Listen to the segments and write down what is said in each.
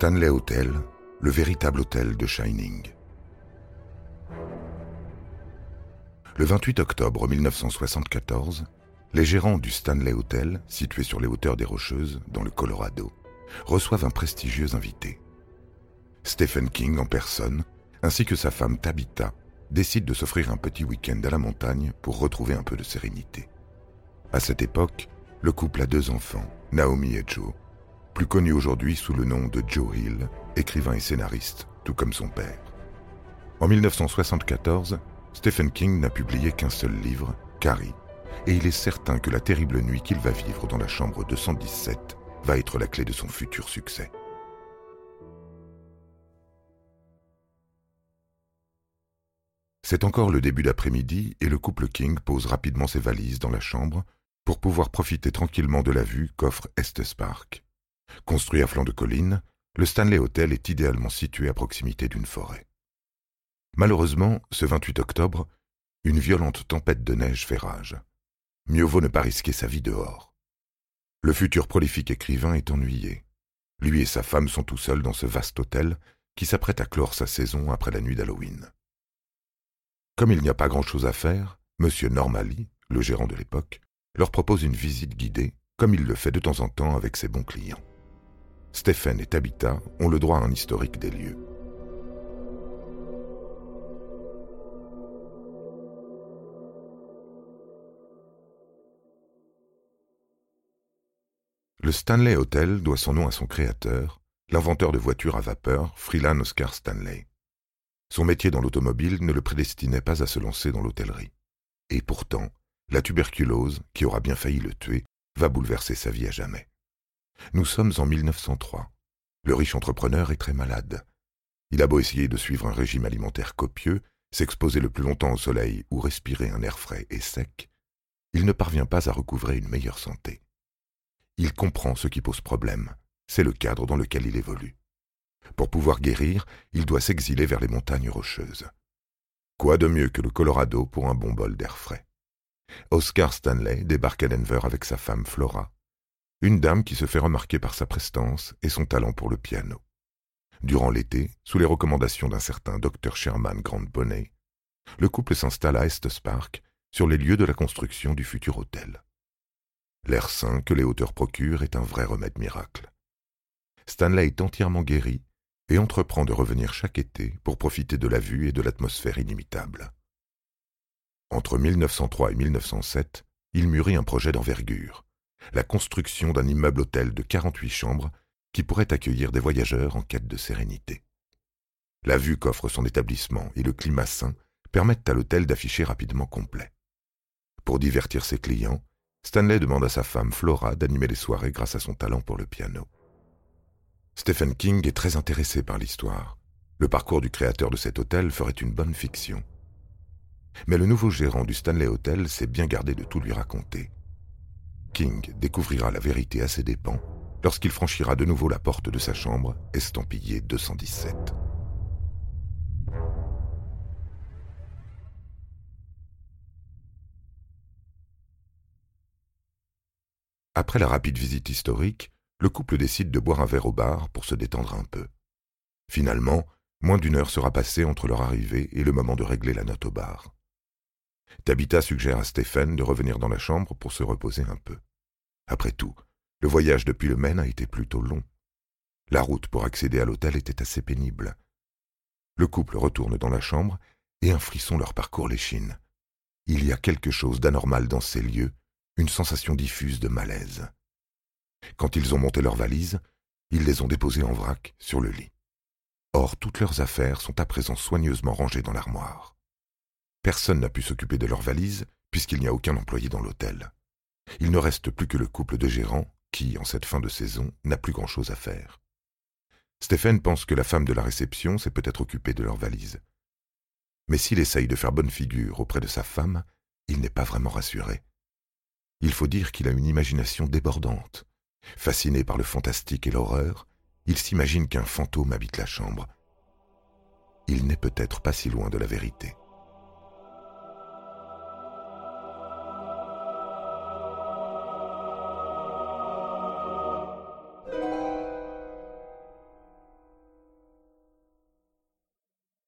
Stanley Hotel, le véritable hôtel de Shining. Le 28 octobre 1974, les gérants du Stanley Hotel, situé sur les hauteurs des Rocheuses, dans le Colorado, reçoivent un prestigieux invité. Stephen King en personne, ainsi que sa femme Tabitha, décident de s'offrir un petit week-end à la montagne pour retrouver un peu de sérénité. À cette époque, le couple a deux enfants, Naomi et Joe, plus connu aujourd'hui sous le nom de Joe Hill, écrivain et scénariste, tout comme son père. En 1974, Stephen King n'a publié qu'un seul livre, Carrie, et il est certain que la terrible nuit qu'il va vivre dans la chambre 217 va être la clé de son futur succès. C'est encore le début d'après-midi et le couple King pose rapidement ses valises dans la chambre pour pouvoir profiter tranquillement de la vue qu'offre Estes Park. Construit à flanc de colline, le Stanley Hotel est idéalement situé à proximité d'une forêt. Malheureusement, ce 28 octobre, une violente tempête de neige fait rage. Mieux vaut ne pas risquer sa vie dehors. Le futur prolifique écrivain est ennuyé. Lui et sa femme sont tout seuls dans ce vaste hôtel qui s'apprête à clore sa saison après la nuit d'Halloween. Comme il n'y a pas grand-chose à faire, M. Normally, le gérant de l'époque, leur propose une visite guidée, comme il le fait de temps en temps avec ses bons clients. Stephen et Tabitha ont le droit à un historique des lieux. Le Stanley Hotel doit son nom à son créateur, l'inventeur de voitures à vapeur, Freelan Oscar Stanley. Son métier dans l'automobile ne le prédestinait pas à se lancer dans l'hôtellerie. Et pourtant, la tuberculose, qui aura bien failli le tuer, va bouleverser sa vie à jamais. Nous sommes en 1903. Le riche entrepreneur est très malade. Il a beau essayer de suivre un régime alimentaire copieux, s'exposer le plus longtemps au soleil ou respirer un air frais et sec, il ne parvient pas à recouvrer une meilleure santé. Il comprend ce qui pose problème, c'est le cadre dans lequel il évolue. Pour pouvoir guérir, il doit s'exiler vers les montagnes rocheuses. Quoi de mieux que le Colorado pour un bon bol d'air frais? Oscar Stanley débarque à Denver avec sa femme Flora, une dame qui se fait remarquer par sa prestance et son talent pour le piano. Durant l'été, sous les recommandations d'un certain Dr Sherman Grant Bonnet, le couple s'installe à Estes Park, sur les lieux de la construction du futur hôtel. L'air sain que les hauteurs procurent est un vrai remède miracle. Stanley est entièrement guéri et entreprend de revenir chaque été pour profiter de la vue et de l'atmosphère inimitable. Entre 1903 et 1907, il mûrit un projet d'envergure la construction d'un immeuble hôtel de 48 chambres qui pourrait accueillir des voyageurs en quête de sérénité. La vue qu'offre son établissement et le climat sain permettent à l'hôtel d'afficher rapidement complet. Pour divertir ses clients, Stanley demande à sa femme Flora d'animer les soirées grâce à son talent pour le piano. Stephen King est très intéressé par l'histoire. Le parcours du créateur de cet hôtel ferait une bonne fiction. Mais le nouveau gérant du Stanley Hotel s'est bien gardé de tout lui raconter. King découvrira la vérité à ses dépens lorsqu'il franchira de nouveau la porte de sa chambre, estampillée 217. Après la rapide visite historique, le couple décide de boire un verre au bar pour se détendre un peu. Finalement, moins d'une heure sera passée entre leur arrivée et le moment de régler la note au bar. Tabitha suggère à Stephen de revenir dans la chambre pour se reposer un peu. Après tout, le voyage depuis le Maine a été plutôt long. La route pour accéder à l'hôtel était assez pénible. Le couple retourne dans la chambre et un frisson leur parcourt l'échine. Il y a quelque chose d'anormal dans ces lieux, une sensation diffuse de malaise. Quand ils ont monté leurs valises, ils les ont déposées en vrac sur le lit. Or, toutes leurs affaires sont à présent soigneusement rangées dans l'armoire. Personne n'a pu s'occuper de leurs valises, puisqu'il n'y a aucun employé dans l'hôtel. Il ne reste plus que le couple de gérants, qui, en cette fin de saison, n'a plus grand-chose à faire. Stéphane pense que la femme de la réception s'est peut-être occupée de leurs valises. Mais s'il essaye de faire bonne figure auprès de sa femme, il n'est pas vraiment rassuré. Il faut dire qu'il a une imagination débordante. Fasciné par le fantastique et l'horreur, il s'imagine qu'un fantôme habite la chambre. Il n'est peut-être pas si loin de la vérité.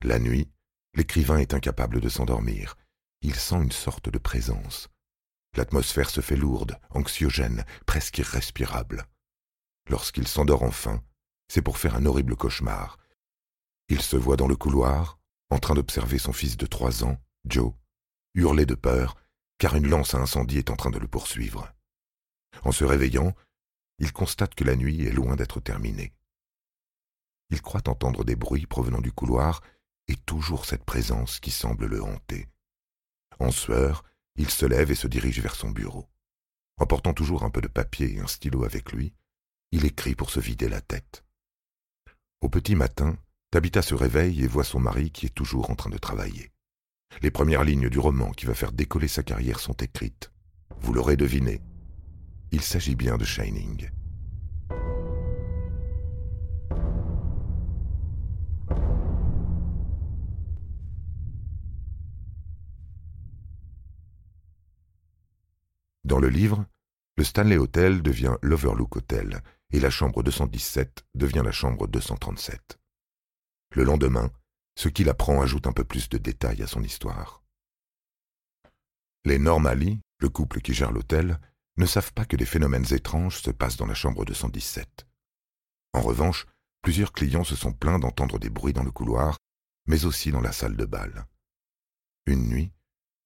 La nuit, l'écrivain est incapable de s'endormir. Il sent une sorte de présence. L'atmosphère se fait lourde, anxiogène, presque irrespirable. Lorsqu'il s'endort enfin, c'est pour faire un horrible cauchemar. Il se voit dans le couloir, en train d'observer son fils de trois ans, Joe, hurler de peur, car une lance à incendie est en train de le poursuivre. En se réveillant, il constate que la nuit est loin d'être terminée. Il croit entendre des bruits provenant du couloir et toujours cette présence qui semble le hanter. En sueur, il se lève et se dirige vers son bureau. Emportant toujours un peu de papier et un stylo avec lui, il écrit pour se vider la tête. Au petit matin, Tabitha se réveille et voit son mari qui est toujours en train de travailler. Les premières lignes du roman qui va faire décoller sa carrière sont écrites. Vous l'aurez deviné. Il s'agit bien de Shining. Dans le livre, le Stanley Hotel devient l'Overlook Hotel et la chambre 217 devient la chambre 237. Le lendemain, ce qu'il apprend ajoute un peu plus de détails à son histoire. Les Normali, le couple qui gère l'hôtel, ne savent pas que des phénomènes étranges se passent dans la chambre 217. En revanche, plusieurs clients se sont plaints d'entendre des bruits dans le couloir, mais aussi dans la salle de bal. Une nuit,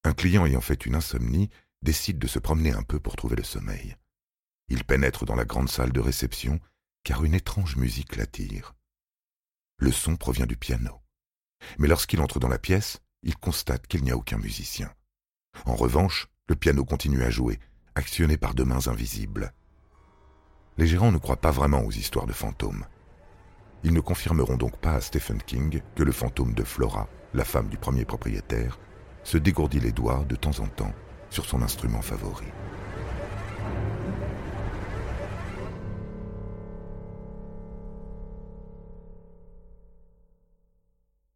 un client ayant fait une insomnie décide de se promener un peu pour trouver le sommeil. Il pénètre dans la grande salle de réception, car une étrange musique l'attire. Le son provient du piano. Mais lorsqu'il entre dans la pièce, il constate qu'il n'y a aucun musicien. En revanche, le piano continue à jouer, actionné par deux mains invisibles. Les gérants ne croient pas vraiment aux histoires de fantômes. Ils ne confirmeront donc pas à Stephen King que le fantôme de Flora, la femme du premier propriétaire, se dégourdit les doigts de temps en temps sur son instrument favori.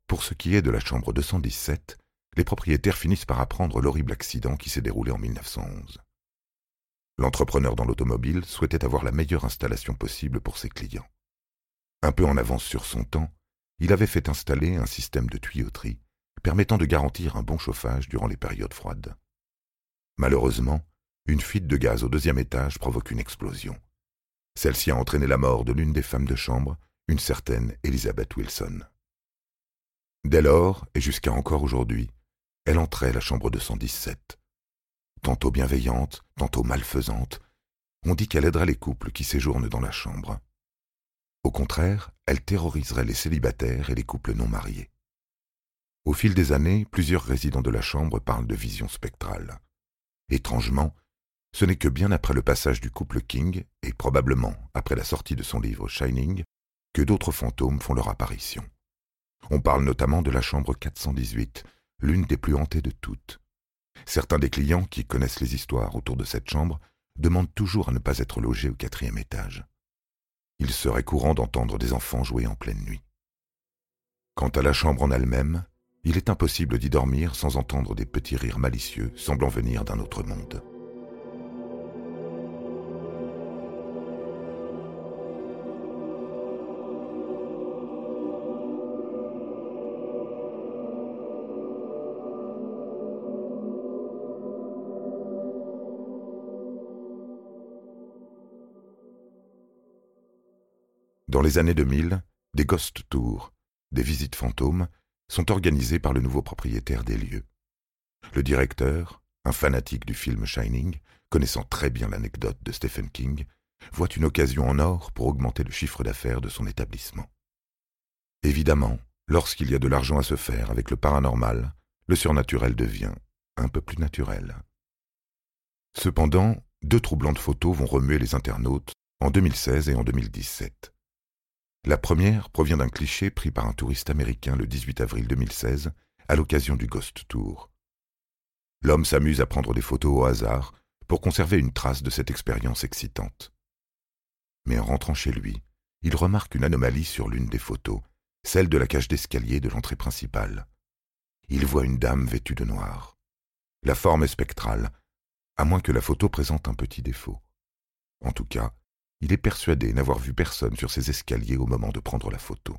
Pour ce qui est de la chambre 217, les propriétaires finissent par apprendre l'horrible accident qui s'est déroulé en 1911. L'entrepreneur dans l'automobile souhaitait avoir la meilleure installation possible pour ses clients. Un peu en avance sur son temps, il avait fait installer un système de tuyauterie permettant de garantir un bon chauffage durant les périodes froides. Malheureusement, une fuite de gaz au deuxième étage provoque une explosion. Celle-ci a entraîné la mort de l'une des femmes de chambre, une certaine Elizabeth Wilson. Dès lors, et jusqu'à encore aujourd'hui, elle entrait la chambre 217. Tantôt bienveillante, tantôt malfaisante, on dit qu'elle aiderait les couples qui séjournent dans la chambre. Au contraire, elle terroriserait les célibataires et les couples non mariés. Au fil des années, plusieurs résidents de la chambre parlent de visions spectrales. Étrangement, ce n'est que bien après le passage du couple King, et probablement après la sortie de son livre Shining, que d'autres fantômes font leur apparition. On parle notamment de la chambre 418, l'une des plus hantées de toutes. Certains des clients qui connaissent les histoires autour de cette chambre demandent toujours à ne pas être logés au quatrième étage. Il serait courant d'entendre des enfants jouer en pleine nuit. Quant à la chambre en elle-même, il est impossible d'y dormir sans entendre des petits rires malicieux semblant venir d'un autre monde. Dans les années 2000, des ghost tours, des visites fantômes, sont organisés par le nouveau propriétaire des lieux. Le directeur, un fanatique du film Shining, connaissant très bien l'anecdote de Stephen King, voit une occasion en or pour augmenter le chiffre d'affaires de son établissement. Évidemment, lorsqu'il y a de l'argent à se faire avec le paranormal, le surnaturel devient un peu plus naturel. Cependant, deux troublantes photos vont remuer les internautes en 2016 et en 2017. La première provient d'un cliché pris par un touriste américain le 18 avril 2016 à l'occasion du Ghost Tour. L'homme s'amuse à prendre des photos au hasard pour conserver une trace de cette expérience excitante. Mais en rentrant chez lui, il remarque une anomalie sur l'une des photos, celle de la cage d'escalier de l'entrée principale. Il voit une dame vêtue de noir. La forme est spectrale, à moins que la photo présente un petit défaut. En tout cas, il est persuadé n'avoir vu personne sur ces escaliers au moment de prendre la photo.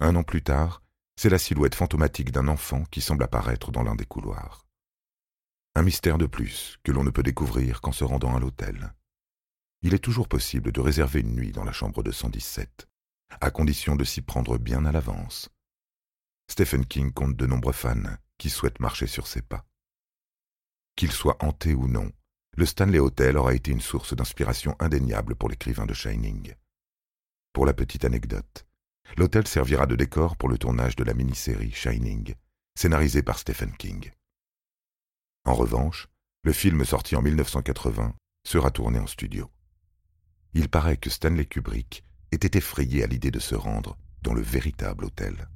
Un an plus tard, c'est la silhouette fantomatique d'un enfant qui semble apparaître dans l'un des couloirs. Un mystère de plus que l'on ne peut découvrir qu'en se rendant à l'hôtel. Il est toujours possible de réserver une nuit dans la chambre de 117, à condition de s'y prendre bien à l'avance. Stephen King compte de nombreux fans qui souhaitent marcher sur ses pas. Qu'il soit hanté ou non, le Stanley Hotel aura été une source d'inspiration indéniable pour l'écrivain de Shining. Pour la petite anecdote, l'hôtel servira de décor pour le tournage de la mini-série Shining, scénarisée par Stephen King. En revanche, le film sorti en 1980 sera tourné en studio. Il paraît que Stanley Kubrick était effrayé à l'idée de se rendre dans le véritable hôtel.